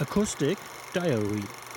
Acoustic Diary.